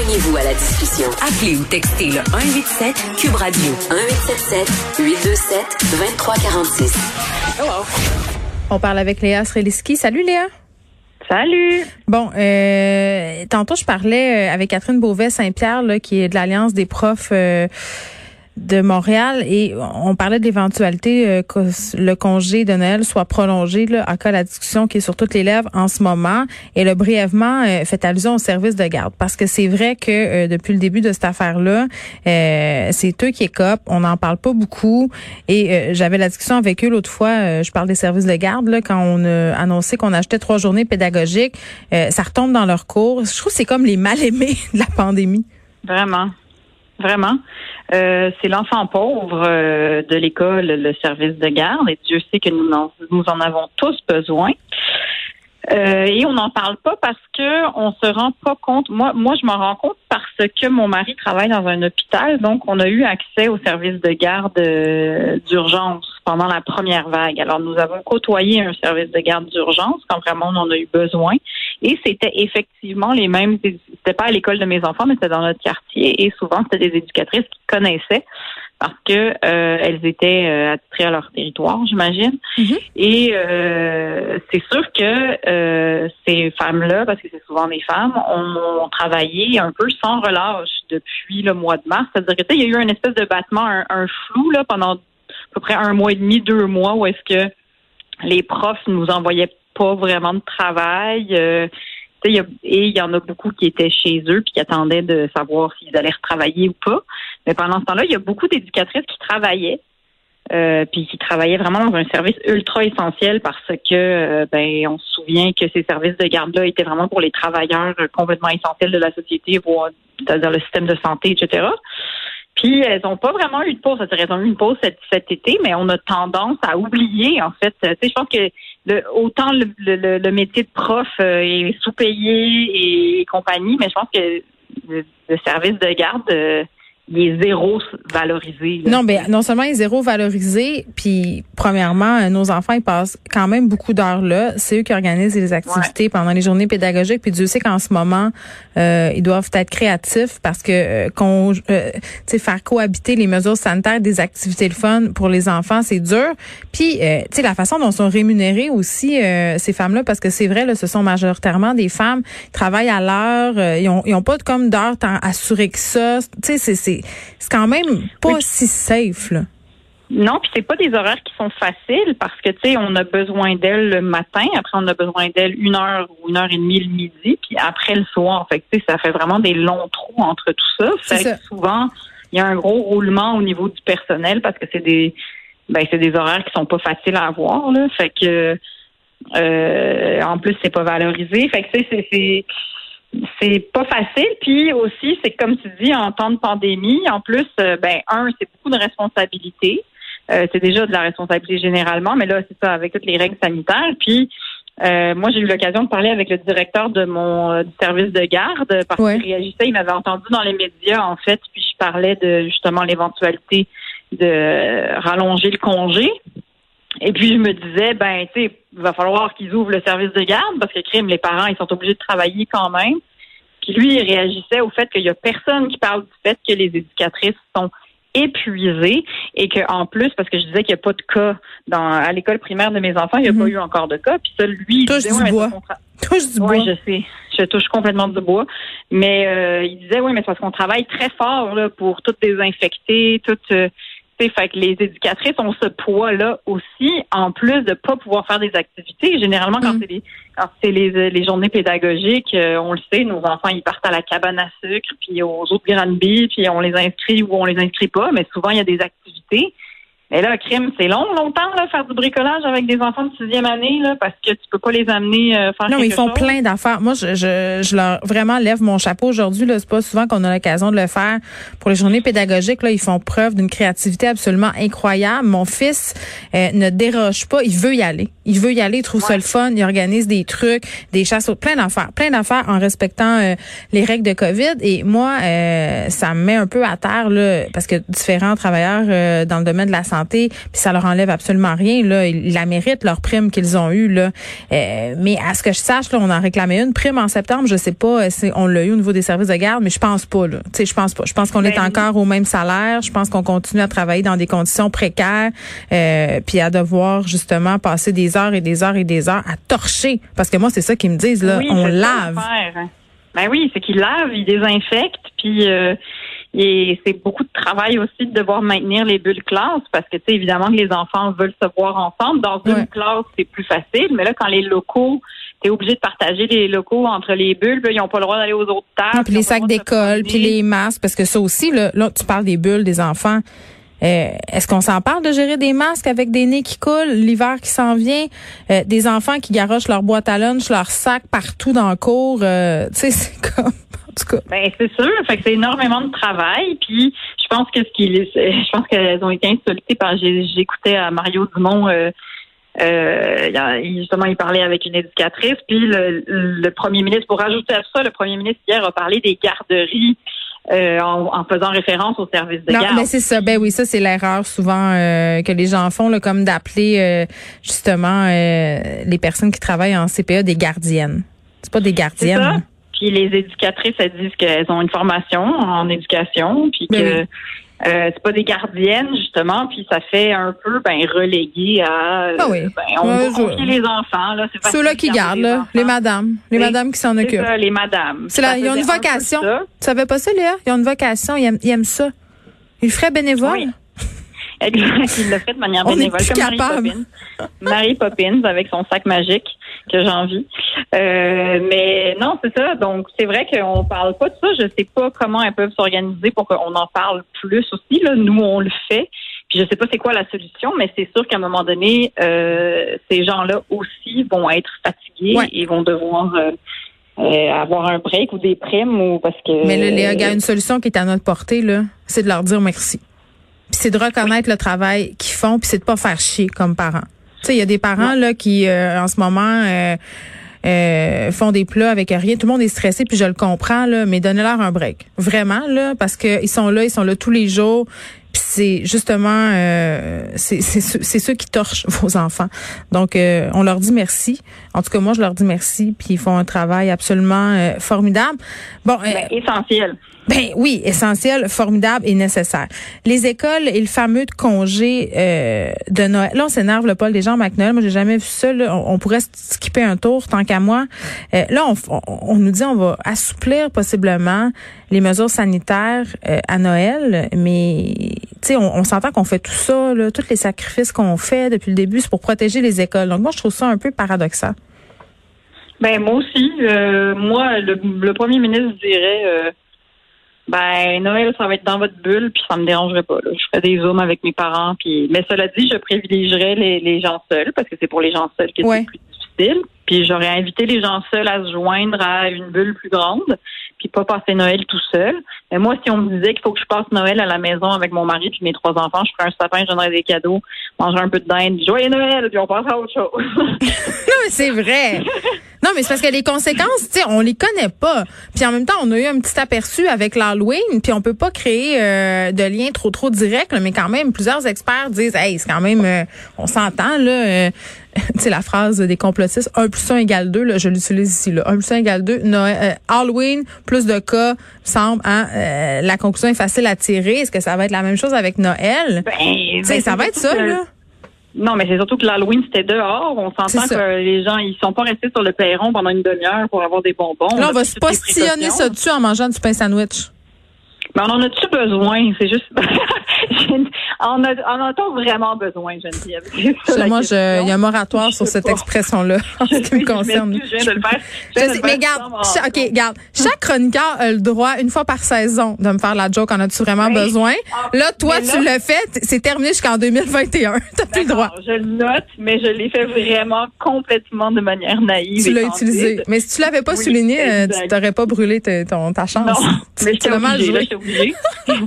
Joignez-vous à la discussion. Appelez ou textez le 187 Cube Radio 1877 827 2346. On parle avec Léa Sreliski. Salut Léa. Salut. Bon, euh, tantôt je parlais euh, avec Catherine Beauvais Saint-Pierre, qui est de l'Alliance des profs. Euh, de Montréal et on parlait de l'éventualité euh, que le congé de Noël soit prolongé là, en cas la discussion qui est sur toutes les lèvres en ce moment. Et le brièvement euh, fait allusion au service de garde parce que c'est vrai que euh, depuis le début de cette affaire-là, c'est eux qui écopent. On n'en parle pas beaucoup. Et j'avais la discussion avec eux l'autre fois. je parle des services de garde quand on a annoncé qu'on achetait trois journées pédagogiques. ça retombe dans leur cours. Je trouve que c'est comme les mal aimés de la pandémie. Vraiment vraiment. Euh, c'est l'enfant pauvre euh, de l'école, le service de garde, et Dieu sait que nous en, nous en avons tous besoin. Euh, et on n'en parle pas parce que on se rend pas compte. Moi, moi, je m'en rends compte parce que mon mari travaille dans un hôpital, donc on a eu accès au service de garde d'urgence pendant la première vague. Alors, nous avons côtoyé un service de garde d'urgence quand vraiment on en a eu besoin. Et c'était effectivement les mêmes. C'était pas à l'école de mes enfants, mais c'était dans notre quartier. Et souvent, c'était des éducatrices qui connaissaient parce que euh, elles étaient euh, attirées à leur territoire, j'imagine. Mm-hmm. Et euh, c'est sûr que ces femmes-là, parce que c'est souvent des femmes, ont, travaillé un peu sans relâche depuis le mois de mars. C'est-à-dire que il y a eu une espèce de battement, un, un flou là pendant à peu près un mois et demi, deux mois, où est-ce que les profs nous envoyaient pas vraiment de travail. Euh, et il y en a beaucoup qui étaient chez eux puis qui attendaient de savoir s'ils allaient retravailler ou pas. Mais pendant ce temps-là, il y a beaucoup d'éducatrices qui travaillaient. Euh, puis qui travaillaient vraiment dans un service ultra essentiel parce que euh, ben on se souvient que ces services de garde-là étaient vraiment pour les travailleurs complètement essentiels de la société, c'est-à-dire le système de santé, etc. Puis elles n'ont pas vraiment eu de pause. Elles ont eu une pause cet, cet, été, mais on a tendance à oublier, en fait. Tu sais, je pense que le, autant le, le, le, métier de prof euh, est sous-payé et compagnie, mais je pense que le, service de garde euh, il est zéro valorisé. Non, mais non seulement il est zéro valorisé, puis premièrement, euh, nos enfants ils passent quand même beaucoup d'heures là. C'est eux qui organisent les activités pendant les journées pédagogiques. Puis Dieu sait qu'en ce moment, euh, ils doivent être créatifs parce que euh, qu'on, euh, faire cohabiter les mesures sanitaires des activités de fun pour les enfants, c'est dur. Puis, tu sais, la façon dont sont rémunérées aussi ces femmes-là, parce que c'est vrai, là, ce sont majoritairement des femmes qui travaillent à l'heure, ils ont, ils ont pas comme d'heures assurées que ça. Tu sais, c'est c'est quand même pas si safe, là. Non, puis c'est pas des horaires qui sont faciles parce que tu sais, on a besoin d'elle le matin, après on a besoin d'elle une heure ou une heure et demie le midi, puis après le soir. Fait que ça fait vraiment des longs trous entre tout ça. Fait que souvent, il y a un gros roulement au niveau du personnel parce que c'est des ben c'est des horaires qui sont pas faciles à avoir là. Fait que euh, en plus c'est pas valorisé. Fait que tu sais, c'est c'est pas facile. Puis aussi, c'est comme tu dis, en temps de pandémie, en plus, euh, ben un, c'est beaucoup de responsabilités. Euh, c'est déjà de la responsabilité généralement, mais là, c'est ça, avec toutes les règles sanitaires. Puis euh, moi, j'ai eu l'occasion de parler avec le directeur de mon service de garde parce qu'il réagissait, il m'avait entendu dans les médias, en fait, puis je parlais de justement l'éventualité de rallonger le congé. Et puis je me disais, ben, tu sais, il va falloir qu'ils ouvrent le service de garde parce que crime, les parents, ils sont obligés de travailler quand même. Puis lui, il réagissait au fait qu'il y a personne qui parle du fait que les éducatrices sont épuisées et qu'en plus, parce que je disais qu'il n'y a pas de cas dans à l'école primaire de mes enfants, il n'y a pas mhm. eu encore de cas. Puis ça, lui, il touche disait, du bois. Touche du bois. je sais. Je touche complètement du bois. Mais euh, il disait, oui, mais c'est parce qu'on travaille très fort là, pour toutes désinfecter, toutes... Euh, fait que les éducatrices ont ce poids-là aussi, en plus de pas pouvoir faire des activités. Généralement, quand mm. c'est les quand c'est les, les, journées pédagogiques, euh, on le sait, nos enfants ils partent à la cabane à sucre, puis aux autres Granby, puis on les inscrit ou on les inscrit pas, mais souvent il y a des activités. Mais là, crime, c'est long, longtemps, là, faire du bricolage avec des enfants de sixième année, là, parce que tu peux pas les amener euh, faire Non, mais ils font plein d'affaires. Moi, je, je, je, leur vraiment lève mon chapeau aujourd'hui. Là, c'est pas souvent qu'on a l'occasion de le faire pour les journées pédagogiques. Là, ils font preuve d'une créativité absolument incroyable. Mon fils euh, ne déroge pas. Il veut y aller. Il veut y aller, il trouve ça le fun, il organise des trucs, des chasses, plein d'affaires, plein d'affaires en respectant euh, les règles de COVID. Et moi, euh, ça me met un peu à terre là, parce que différents travailleurs euh, dans le domaine de la santé, puis ça leur enlève absolument rien. Là, ils la méritent leur prime qu'ils ont eue là. mais à ce que je sache, là, on en réclamait une prime en septembre. Je sais pas si on l'a eu au niveau des services de garde, mais je pense pas. Là. Tu sais, je pense pas. Je pense qu'on est ben, encore au même salaire. Je pense qu'on continue à travailler dans des conditions précaires, euh, puis à devoir justement passer des heures et des heures et des heures à torcher. Parce que moi, c'est ça qu'ils me disent là. on lave. Ben oui, c'est qu'ils lavent, ils désinfectent, puis euh, et c'est beaucoup de travail aussi de devoir maintenir les bulles classes parce que tu sais évidemment que les enfants veulent se voir ensemble. Dans une classe, c'est plus facile, mais là quand les locaux tu es obligé de partager les locaux entre les bulles, ils n'ont pas le droit d'aller aux autres tables. Puis les sacs d'école, puis les masques, parce que ça aussi, là, là tu parles des bulles des enfants. Euh, est-ce qu'on s'en parle de gérer des masques avec des nez qui coulent, l'hiver qui s'en vient, euh, des enfants qui garochent leur boîte à lunch, leur sac partout dans le cours, euh, tu sais, c'est comme en tout cas. Ben c'est sûr, fait que c'est énormément de travail, puis je pense que ce qui je pense qu'elles ont été insultées par j'écoutais à Mario Dumont justement, il parlait avec une éducatrice, puis le, le, premier ministre, pour rajouter à ça, le premier ministre hier a parlé des garderies euh, en, faisant référence au service de non, garde. mais c'est ça. Ben oui, ça c'est l'erreur souvent euh, que les gens font, là, comme d'appeler euh, justement les personnes qui travaillent en CPA des gardiennes. C'est pas des gardiennes. Ça. Puis les éducatrices, elles disent qu'elles ont une formation en éducation, puis ben que euh, c'est pas des gardiennes justement, puis ça fait un peu ben relégué à ah oui. ben, on va confier les enfants là, c'est ceux-là qui gardent là, les madames, les madames qui s'en occupent. Ça, les madames. C'est là, ils ont une vocation. Tu savais pas ça Léa? Ils ont une vocation, ils aiment, ça. Ils le feraient bénévole. Oui. Exact, il le fait de manière bénévole, comme Marie Poppins. Marie Poppins avec son sac magique que j'ai envie. Euh, mais non, c'est ça. Donc, c'est vrai qu'on parle pas de ça. Je sais pas comment elles peuvent s'organiser pour qu'on en parle plus aussi. Là. Nous, on le fait. Puis je sais pas c'est quoi la solution, mais c'est sûr qu'à un moment donné, euh, ces gens-là aussi vont être fatigués et vont devoir euh, euh, avoir un break ou des primes ou parce que. Mais là, Léa, il y a une solution qui est à notre portée là, c'est de leur dire merci. Puis c'est de reconnaître le travail qu'ils font, puis c'est de pas faire chier comme parents. Tu sais, il y a des parents là qui euh, en ce moment euh, euh, font des plats avec rien. Tout le monde est stressé, puis je le comprends là, mais donnez-leur un break, vraiment là, parce que ils sont là, ils sont là tous les jours. Puis c'est justement c'est c'est ceux qui torchent vos enfants. Donc on leur dit merci. En tout cas moi je leur dis merci. Puis ils font un travail absolument formidable. Bon, ben, essentiel. Ben oui, essentiel, formidable et nécessaire. Les écoles et le fameux congé euh, de Noël. Là, on s'énerve le Paul des gens McNoël. Moi, j'ai jamais vu ça. On, pourrait skipper un tour tant qu'à moi. Euh, là, on, nous dit on va assouplir possiblement les mesures sanitaires euh, à Noël, mais tu sais, on, s'entend qu'on fait tout ça, là, tous les sacrifices qu'on fait depuis le début, c'est pour protéger les écoles. Donc moi, je trouve ça un peu paradoxal. Ben moi aussi. moi, le, le, premier ministre dirait ben Noël, ça va être dans votre bulle, puis ça me dérangerait pas. Je ferais des zooms avec mes parents, puis mais cela dit, je privilégierais les, les gens seuls parce que c'est pour les gens seuls que c'est plus difficile. Puis j'aurais invité les gens seuls à se joindre à une bulle plus grande, puis pas passer Noël tout seul. Mais moi, si on me disait qu'il faut que je passe Noël à la maison avec mon mari puis mes trois enfants, je ferais un sapin, je donnerais des cadeaux, mangerais un peu de dinde, joyeux Noël, puis on passe à autre chose. non, mais c'est vrai. Non, mais c'est parce que les conséquences, tu sais, on les connaît pas. Puis en même temps, on a eu un petit aperçu avec l'Halloween, puis on peut pas créer euh, de lien trop trop direct, mais quand même, plusieurs experts disent, hey, c'est quand même, euh, on s'entend là. Euh, tu sais, la phrase des complotistes, 1 plus 1 égale 2, là, je l'utilise ici, là. 1 plus 1 égale 2. Halloween, plus de cas, semble, hein, la conclusion est facile à tirer. Est-ce que ça va être la même chose avec Noël? Ben, ben ça va être ça, là. Non, mais c'est surtout que l'Halloween, c'était dehors. On s'entend que les gens, ils sont pas restés sur le perron pendant une demi-heure pour avoir des bonbons. Là, on, va se postillonner ça dessus en mangeant du pain sandwich. Mais on en a-tu besoin? C'est juste. en, a, vraiment besoin, Geneviève? Moi, il y a un moratoire sur cette expression-là, en ce qui me concerne. Je viens de le faire. mais regarde, OK, regarde. Chaque chroniqueur a le droit, une fois par saison, de me faire la joke. En as-tu vraiment besoin? Ah, là, toi, tu le fais. C'est terminé jusqu'en 2021. T'as plus le droit. Je le note, mais je l'ai fait vraiment complètement de manière naïve. Tu l'as utilisé. Mais si tu l'avais pas souligné, euh, tu t'aurais pas brûlé ton, ta chance. Non, mais je mal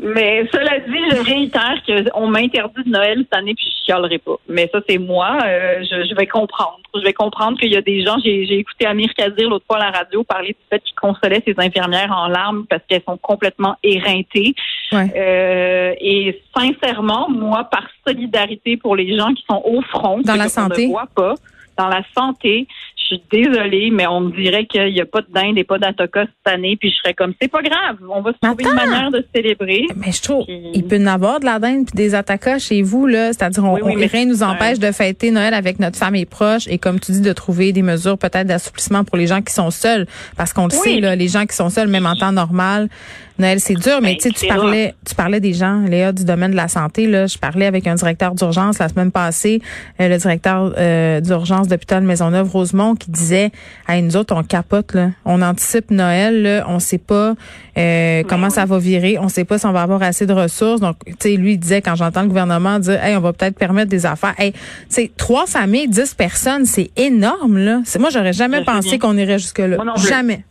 Mais cela dit, je réitère qu'on m'interdit de Noël cette année, puis je chialerai pas. Mais ça, c'est moi. Euh, je, vais comprendre. Je vais comprendre qu'il y a des gens. J'ai écouté Amir Kazir l'autre fois à la radio parler du fait qu'il consolait ses infirmières en larmes parce qu'elles sont complètement éreintées. Euh, et sincèrement, moi, par solidarité pour les gens qui sont au front, dans la santé, ne voit pas, dans la santé, je suis désolée, mais on me dirait qu'il n'y a pas de dinde et pas d'atoka cette année, puis je serais comme, c'est pas grave, on va se trouver une manière de célébrer. Mais je trouve, il peut y en avoir de la dinde puis des atacas chez vous, là. C'est-à-dire, on, rien nous empêche de fêter Noël avec notre famille proche et, comme tu dis, de trouver des mesures peut-être d'assouplissement pour les gens qui sont seuls. Parce qu'on le sait, là, les gens qui sont seuls, même en temps normal, Noël, c'est dur, mais ben, tu sais, tu parlais, tu parlais des gens, Léa, du domaine de la santé. Là, je parlais avec un directeur d'urgence la semaine passée, euh, le directeur euh, d'urgence d'hôpital Maisonneuve-Rosemont, qui disait, à nous autres, on capote, là. on anticipe Noël, là, on sait pas euh, comment ça va virer, on sait pas si on va avoir assez de ressources. Donc, tu sais, lui il disait quand j'entends le gouvernement dire, hey, on va peut-être permettre des affaires. Hey, tu trois familles, dix personnes, c'est énorme là. Moi, j'aurais jamais pensé qu'on irait jusque là. Jamais.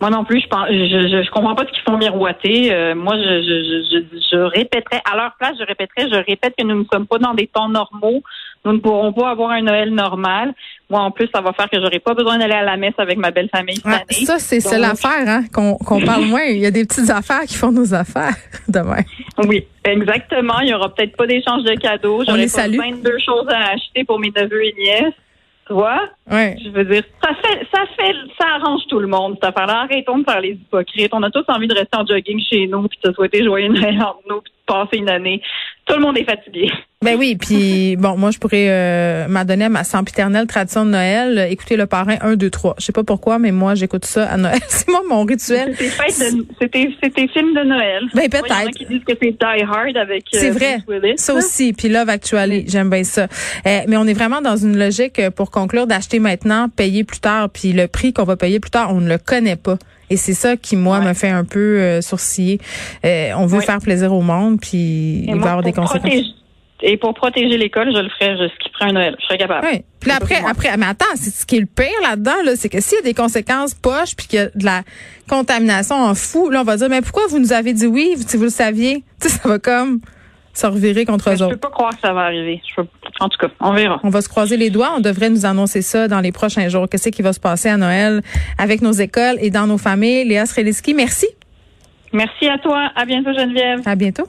Moi non plus, je pense, je, je, comprends pas ce qu'ils font miroiter. Euh, moi, je, je, je, je, répéterais, à leur place, je répéterais, je répète que nous ne sommes pas dans des temps normaux. Nous ne pourrons pas avoir un Noël normal. Moi, en plus, ça va faire que j'aurai pas besoin d'aller à la messe avec ma belle famille cette année. Ça, c'est seule affaire, hein, qu'on parle moins. Il y a des petites affaires qui font nos affaires demain. Oui, exactement. Il y aura peut-être pas d'échange de cadeaux. J'aurai pas 22 choses à acheter pour mes neveux et nièces. Tu vois? Ouais. Je veux dire, ça fait, ça fait, ça arrange tout le monde, Ça affaire Arrêtons de faire les hypocrites. On a tous envie de rester en jogging chez nous, puis de souhaiter joyeux Noël entre nous, puis de passer une année. Tout le monde est fatigué. Ben oui, puis bon, moi je pourrais euh, m'adonner à ma sempiternelle tradition de Noël, euh, écouter le parrain 1, 2, 3. Je sais pas pourquoi, mais moi j'écoute ça à Noël. c'est moi mon rituel. C'était tes films de Noël. Ben peut-être. qui disent que c'est Die Hard avec euh, C'est vrai. Ça aussi, puis Love Actually, j'aime bien ça. Euh, mais on est vraiment dans une logique pour conclure d'acheter maintenant, payer plus tard, puis le prix qu'on va payer plus tard, on ne le connaît pas. Et c'est ça qui, moi, me fait un peu euh, sourciller. on veut faire plaisir au monde, puis il va y avoir des conséquences. Et pour protéger l'école, je le ferais, je skipperais un Noël. Je serais capable. Oui. Puis après, après, mais attends, c'est ce qui est le pire là-dedans, là, c'est que s'il y a des conséquences poches puis qu'il y a de la contamination en fou, là, on va dire, mais pourquoi vous nous avez dit oui si vous le saviez? Tu sais, ça va comme se revirer contre eux autres. Je peux pas croire que ça va arriver. En tout cas, on verra. On va se croiser les doigts. On devrait nous annoncer ça dans les prochains jours. Qu'est-ce qui va se passer à Noël avec nos écoles et dans nos familles? Léa Sreliski, merci. Merci à toi. À bientôt, Geneviève. À bientôt.